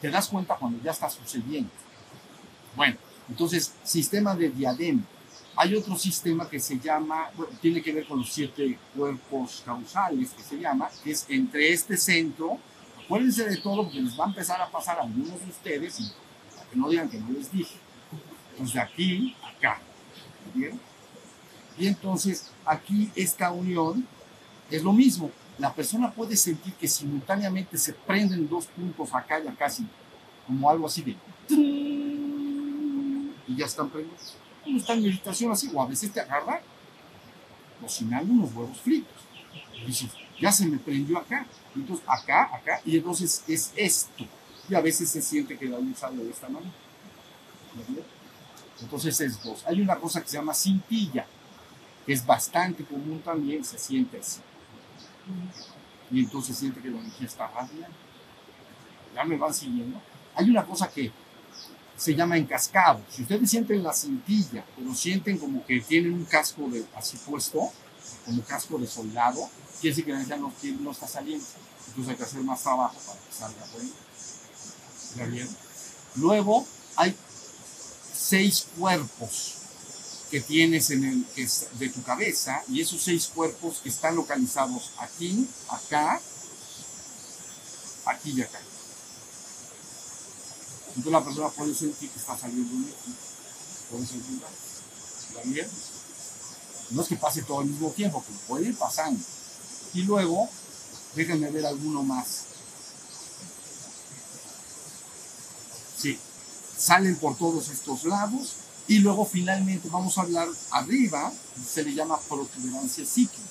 Te das cuenta cuando ya está sucediendo. Bueno, entonces, sistema de diadema. Hay otro sistema que se llama, bueno, tiene que ver con los siete cuerpos causales, que se llama, que es entre este centro, acuérdense de todo porque les va a empezar a pasar a algunos de ustedes para que no digan que no les dije. Entonces, de aquí, acá. ¿Bien? Y entonces, aquí esta unión es lo mismo. La persona puede sentir que simultáneamente se prenden dos puntos acá y acá, así, como algo así de... Y ya están prendidos uno está en meditación así, o a veces te agarra cocinando unos huevos fritos. Y dices, ya se me prendió acá, entonces acá, acá, y entonces es esto. Y a veces se siente que la luz sale de esta manera. Entonces es dos. Hay una cosa que se llama cintilla, que es bastante común también, se siente así. Y entonces siente que la energía está radiante. Ya me van siguiendo. Hay una cosa que se llama encascado. Si ustedes sienten la cintilla, pero sienten como que tienen un casco de, así puesto, como casco de soldado, quiere decir que la energía no, no está saliendo. Entonces hay que hacer más trabajo para que salga ¿Ya bien? Luego hay seis cuerpos que tienes en el, que es de tu cabeza y esos seis cuerpos están localizados aquí, acá, aquí y acá. Entonces la persona puede sentir que está saliendo un líquido. Puede sentirla. También. No es que pase todo al mismo tiempo, pero puede ir pasando. Y luego, déjenme ver alguno más. Sí, salen por todos estos lados y luego finalmente vamos a hablar arriba, se le llama protuberancia psíquica.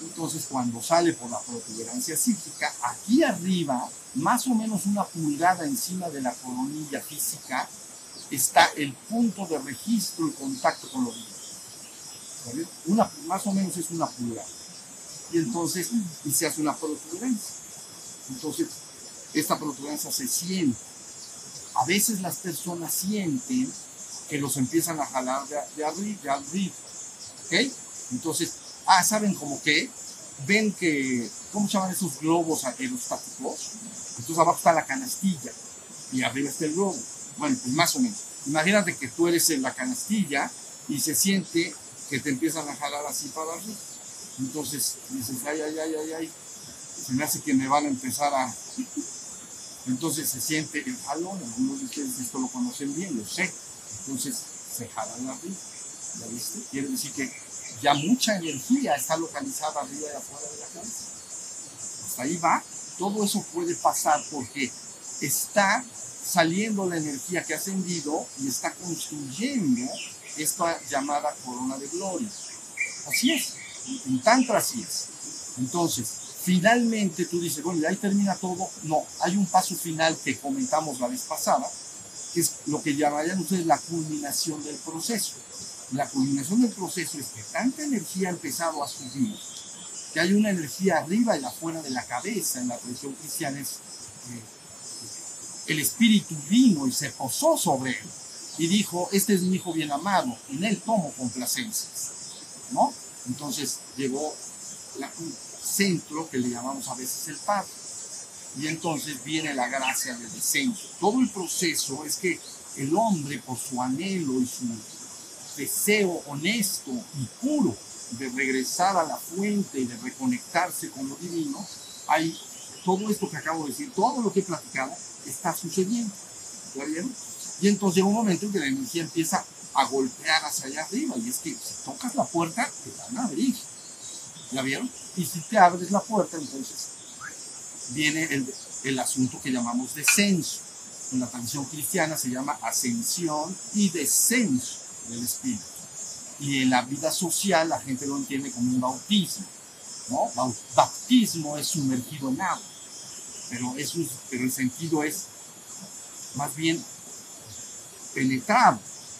Entonces, cuando sale por la protuberancia psíquica, aquí arriba, más o menos una pulgada encima de la coronilla física, está el punto de registro y contacto con los vivos. Una, más o menos es una pulgada. Y entonces, y se hace una protuberancia. Entonces, esta protuberancia se siente. A veces las personas sienten que los empiezan a jalar de, de arriba, de arriba. ¿Ok? Entonces, Ah, ¿saben cómo qué? Ven que, ¿cómo se llaman esos globos aerostáticos? Entonces abajo está la canastilla y arriba está el globo. Bueno, pues más o menos. Imagínate que tú eres en la canastilla y se siente que te empiezan a jalar así para arriba. Entonces dices, ay, ay, ay, ay, ay, se me hace que me van a empezar a... <laughs> Entonces se siente el jalón, algunos de ustedes esto lo conocen bien, lo sé. Entonces se jalan arriba, ¿ya viste? Quiere decir que ya mucha energía está localizada arriba y afuera de la cabeza. Hasta ahí va. Todo eso puede pasar porque está saliendo la energía que ha ascendido y está construyendo esta llamada corona de gloria. Así es, en Tantra así es. Entonces, finalmente tú dices, bueno, ahí termina todo. No, hay un paso final que comentamos la vez pasada, que es lo que llamarían ustedes la culminación del proceso la culminación del proceso es que tanta energía ha empezado a subir, que hay una energía arriba y afuera de la cabeza en la tradición cristiana, es eh, el Espíritu vino y se posó sobre él y dijo, este es mi hijo bien amado, en él tomo complacencias, ¿no? Entonces llegó la, un centro que le llamamos a veces el Padre. Y entonces viene la gracia del descenso. Todo el proceso es que el hombre, por su anhelo y su deseo honesto y puro de regresar a la fuente y de reconectarse con lo divino, hay todo esto que acabo de decir, todo lo que he platicado, está sucediendo. ¿Ya vieron? Y entonces llega un momento en que la energía empieza a golpear hacia allá arriba, y es que si tocas la puerta, te van a abrir. ¿La vieron? Y si te abres la puerta, entonces viene el, el asunto que llamamos descenso. En la tradición cristiana se llama ascensión y descenso del espíritu. Y en la vida social la gente lo entiende como un bautismo. ¿no? Bau- Bautismo es sumergido en agua, pero, es- pero el sentido es más bien penetrado,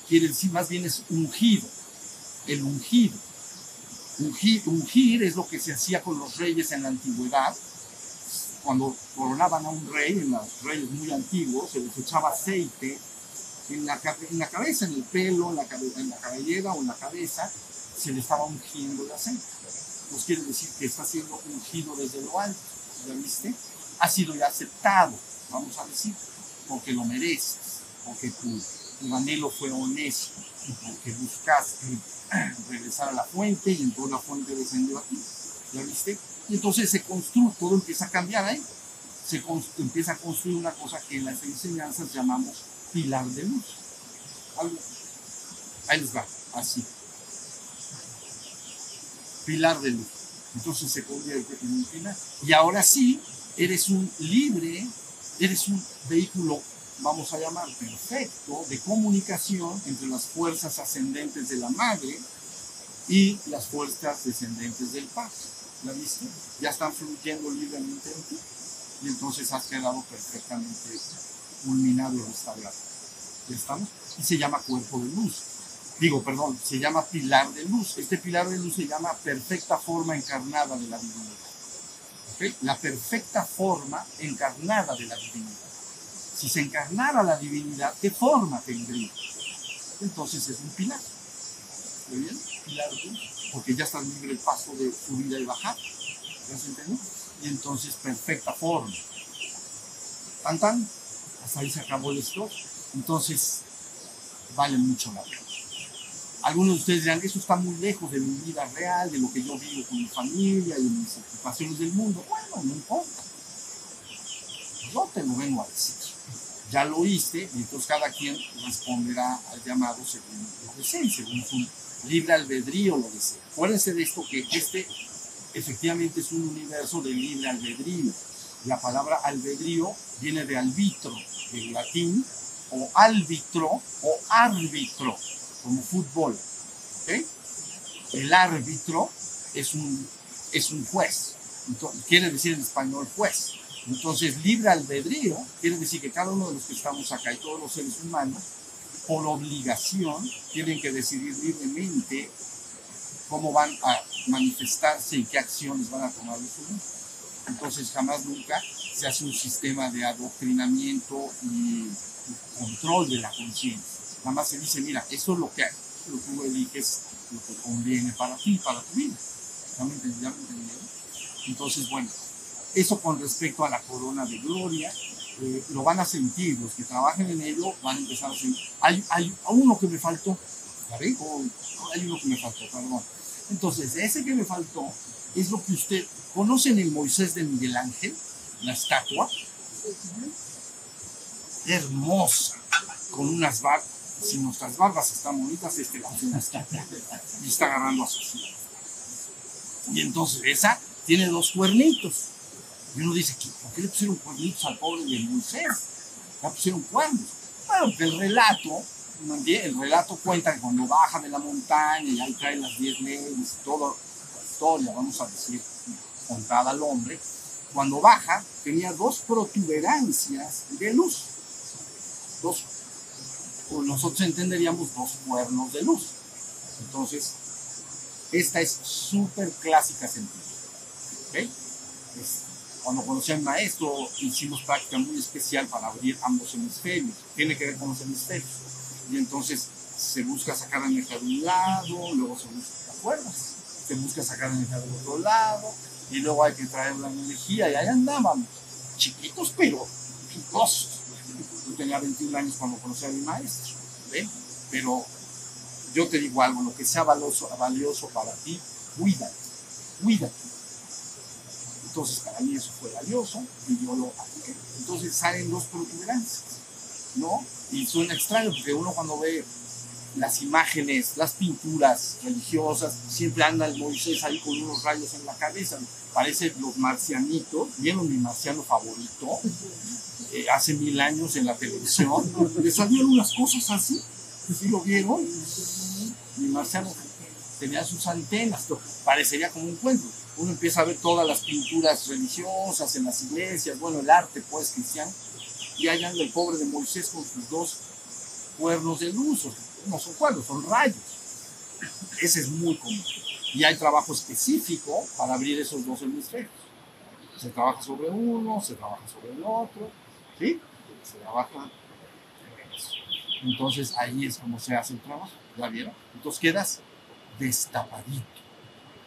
quiere decir más bien es ungido, el ungido. Ungir, ungir es lo que se hacía con los reyes en la antigüedad, cuando coronaban a un rey, en los reyes muy antiguos, se les echaba aceite en la, en la cabeza, en el pelo, en la, en la cabellera o en la cabeza, se le estaba ungiendo el aceite. Pues quiere decir que está siendo ungido desde lo alto, ¿ya viste? Ha sido ya aceptado, vamos a decir, porque lo mereces, porque tu, tu anhelo fue honesto, porque buscaste regresar a la fuente y entonces la fuente descendió a ti, ¿ya viste? Y entonces se construye, todo empieza a cambiar ahí, se empieza a construir una cosa que en las enseñanzas llamamos pilar de luz. Ahí les va, así. Pilar de luz. Entonces se convierte en un pilar. Y ahora sí, eres un libre, eres un vehículo, vamos a llamar, perfecto, de comunicación entre las fuerzas ascendentes de la madre y las fuerzas descendentes del padre. ¿La viste? Ya están fluyendo libremente en ti. Y entonces has quedado perfectamente culminado y restaurado. ¿Ya estamos? Y se llama cuerpo de luz. Digo, perdón, se llama pilar de luz. Este pilar de luz se llama perfecta forma encarnada de la divinidad. ¿Ok? La perfecta forma encarnada de la divinidad. Si se encarnara la divinidad, ¿qué forma tendría? Entonces es un pilar. ¿Está bien? Pilar de luz. Porque ya está libre el paso de subida y bajar. ¿Ya se entendió? Y entonces perfecta forma. Tan tan. Hasta ahí se acabó el stock. Entonces vale mucho la pena. Algunos de ustedes dirán, eso está muy lejos de mi vida real, de lo que yo vivo con mi familia de mis ocupaciones del mundo. Bueno, no importa. Yo te lo vengo a decir. Ya lo oíste, y entonces cada quien responderá al llamado según lo desee, según su libre albedrío lo desea. Acuérdense de esto que este efectivamente es un universo de libre albedrío. La palabra albedrío viene de arbitro, del latín, o árbitro o árbitro, como fútbol. El árbitro es un, es un juez, Entonces, quiere decir en español juez. Entonces, libre albedrío quiere decir que cada uno de los que estamos acá y todos los seres humanos, por obligación, tienen que decidir libremente cómo van a manifestarse y qué acciones van a tomar su vida. Entonces, jamás nunca se hace un sistema de adoctrinamiento y control de la conciencia. Nada más se dice, mira, eso es lo que lo que tú lo que conviene para ti, para tu vida. ¿Ya me entendieron? Entonces, bueno, eso con respecto a la corona de gloria, eh, lo van a sentir, los que trabajen en ello van a empezar a sentir. Hay, hay uno que me faltó. Oh, hay uno que me faltó, perdón. Entonces, ese que me faltó es lo que usted, ¿conocen el Moisés de Miguel Ángel? La estatua. Hermosa, con unas barbas. Si nuestras barbas están bonitas, este la una estatua. Y está agarrando a sus hijos. Y entonces esa tiene dos cuernitos. Y uno dice, ¿qué- ¿por qué le pusieron cuernitos al pobre de Moisés? Le pusieron cuernos. Bueno, el relato, el relato cuenta que cuando baja de la montaña y ahí trae las diez leyes y toda la historia, vamos a decir, contada al hombre, cuando baja tenía dos protuberancias de luz. Dos, o nosotros entenderíamos dos cuernos de luz. Entonces, esta es súper clásica científica. ¿ok? Es- cuando conocí a mi maestro, hicimos práctica muy especial para abrir ambos hemisferios. Tiene que ver con los hemisferios. Y entonces se busca sacar energía de un lado, luego se busca, ¿te acuerdas? Se busca sacar energía del otro lado, y luego hay que traer la energía, y ahí andábamos, chiquitos pero picosos. Yo tenía 21 años cuando conocí a mi maestro, ¿ven? Pero yo te digo algo, lo que sea valioso, valioso para ti, cuídate, cuídate. Entonces para mí eso fue valioso y yo lo apliqué. Entonces salen dos protuberancias, ¿no? Y suena extraño porque uno cuando ve las imágenes, las pinturas religiosas, siempre anda el Moisés ahí con unos rayos en la cabeza. Parece los marcianitos. ¿Vieron mi marciano favorito? Eh, hace mil años en la televisión. <laughs> Le salieron unas cosas así. ¿Sí lo vieron? Mi marciano tenía sus antenas. Parecería como un cuento. Uno empieza a ver todas las pinturas religiosas en las iglesias, bueno, el arte pues cristiano. Y ahí anda el pobre de Moisés con sus dos cuernos de luz, no son cuernos, son rayos. Ese es muy común. Y hay trabajo específico para abrir esos dos hemisferios. Se trabaja sobre uno, se trabaja sobre el otro, ¿sí? Se trabaja. Entonces ahí es como se hace el trabajo, ¿ya vieron? Entonces quedas destapadito.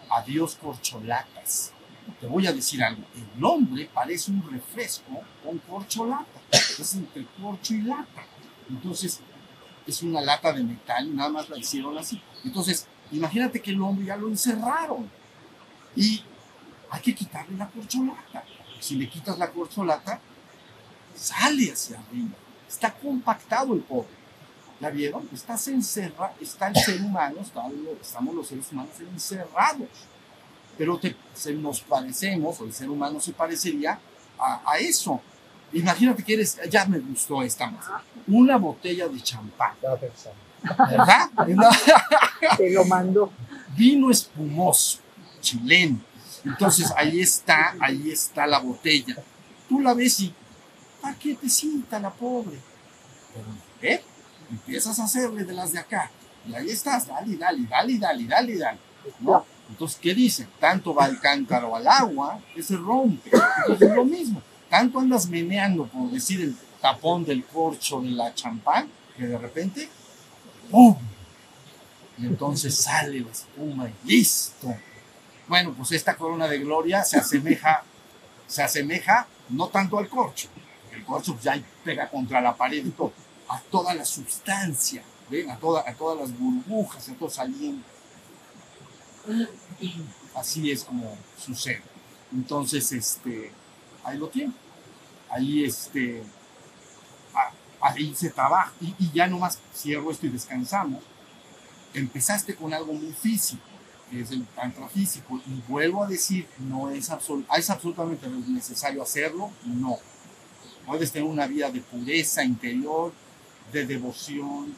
Adiós corcholatas. Te voy a decir algo, el hombre parece un refresco con corcholata, es entre corcho y lata. Entonces, es una lata de metal nada más la hicieron así. Entonces, imagínate que el hombre ya lo encerraron y hay que quitarle la corcholata. Si le quitas la corcholata, sale hacia arriba. Está compactado el pobre. ¿La vieron? Está, se encerra, está el ser humano, estamos los seres humanos encerrados. Pero te, nos parecemos, o el ser humano se parecería a eso. Imagínate que eres, ya me gustó esta más, una botella de champán. ¿Verdad? <laughs> Te lo mando. Vino espumoso, chileno. Entonces ahí está, ahí está la botella. Tú la ves y, ¿a qué te sienta la pobre? Pero, ¿eh? Empiezas a hacerle de las de acá. Y ahí estás, dale, dale, dale, dale, dale, dale. ¿No? Entonces, ¿qué dice? Tanto va el cántaro al agua que se rompe. Entonces es lo mismo tanto andas meneando, por decir, el tapón del corcho de la champán, que de repente, ¡pum! Y entonces sale la espuma y listo. Bueno, pues esta corona de gloria se asemeja, se asemeja no tanto al corcho, el corcho ya pega contra la pared y todo, a toda la sustancia, ¿ven? A, toda, a todas las burbujas, a todo saliendo. Así es como sucede. Entonces, este, ahí lo tiene. Ahí, este, ahí se trabaja. Y, y, ya nomás cierro esto y descansamos. Empezaste con algo muy físico, que es el tantra físico. Y vuelvo a decir, no es, absol es absolutamente necesario hacerlo, no. Puedes tener una vida de pureza interior, de devoción,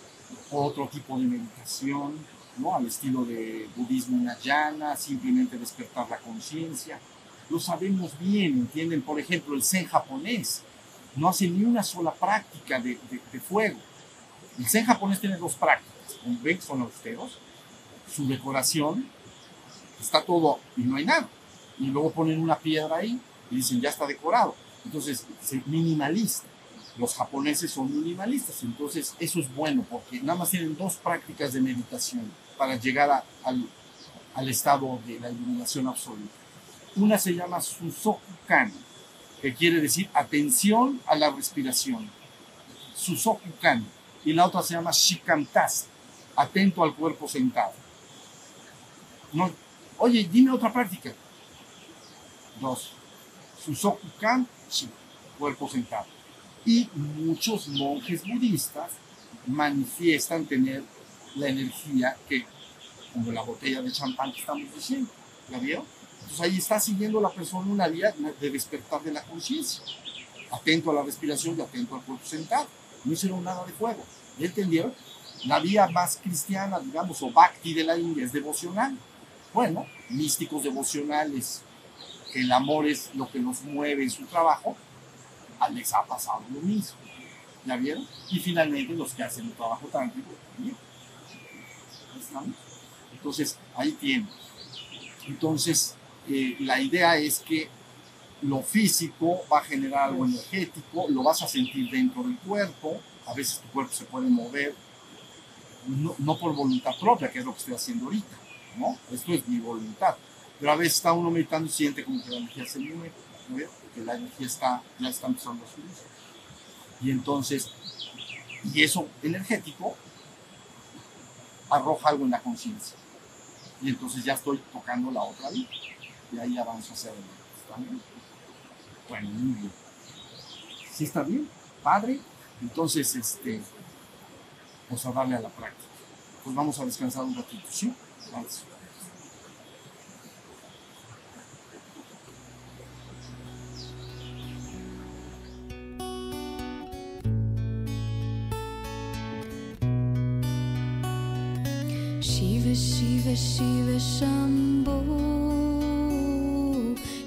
otro tipo de meditación, ¿no? al estilo de budismo Nayana, simplemente despertar la conciencia lo sabemos bien, ¿entienden? Por ejemplo, el zen japonés no hace ni una sola práctica de, fuego. El zen japonés tiene dos prácticas, ven son austeros, su decoración está todo y no hay nada. Y luego ponen una piedra ahí y dicen ya está decorado. Entonces, minimalista. Los japoneses son minimalistas, entonces eso es bueno porque nada más tienen dos prácticas de meditación para llegar al estado de la iluminación absoluta. Una se llama Susoku-kan, que quiere decir atención a la respiración. Susoku-kan. Y la otra se llama Shikantas, atento al cuerpo sentado. No, oye, dime otra práctica. Dos. Susoku-kan, cuerpo sentado. Y muchos monjes budistas manifiestan tener la energía que, como la botella de champán que estamos diciendo. ¿La vieron? Entonces ahí está siguiendo la persona una vía de despertar de la conciencia, atento a la respiración y atento al cuerpo sentado. No hicieron nada de fuego. ¿Ya entendieron? La vía más cristiana, digamos, o bhakti de la India es devocional. Bueno, místicos devocionales, el amor es lo que nos mueve en su trabajo, les ha pasado lo mismo. ¿Ya vieron? Y finalmente los que hacen el trabajo tántrico también. Entonces, ahí tienen. Entonces, eh, la idea es que lo físico va a generar algo energético, lo vas a sentir dentro del cuerpo, a veces tu cuerpo se puede mover, no, por voluntad propia, que es lo que estoy haciendo ahorita, ¿no? Esto es mi voluntad. Pero a veces está uno meditando y siente como que la energía se mueve, ¿no? que la energía está, ya está empezando a subir. Y entonces, y eso energético arroja algo en la conciencia. Y entonces ya estoy tocando la otra vida y ahí avanzo hacia adelante. ¿Está bien? Bueno, muy bien. ¿Sí está bien? Padre. Entonces, este, pues a darle a la práctica. Pues vamos a descansar un ratito, ¿sí? Vamos. Shiva, Shiva, Shiva, Shambhu.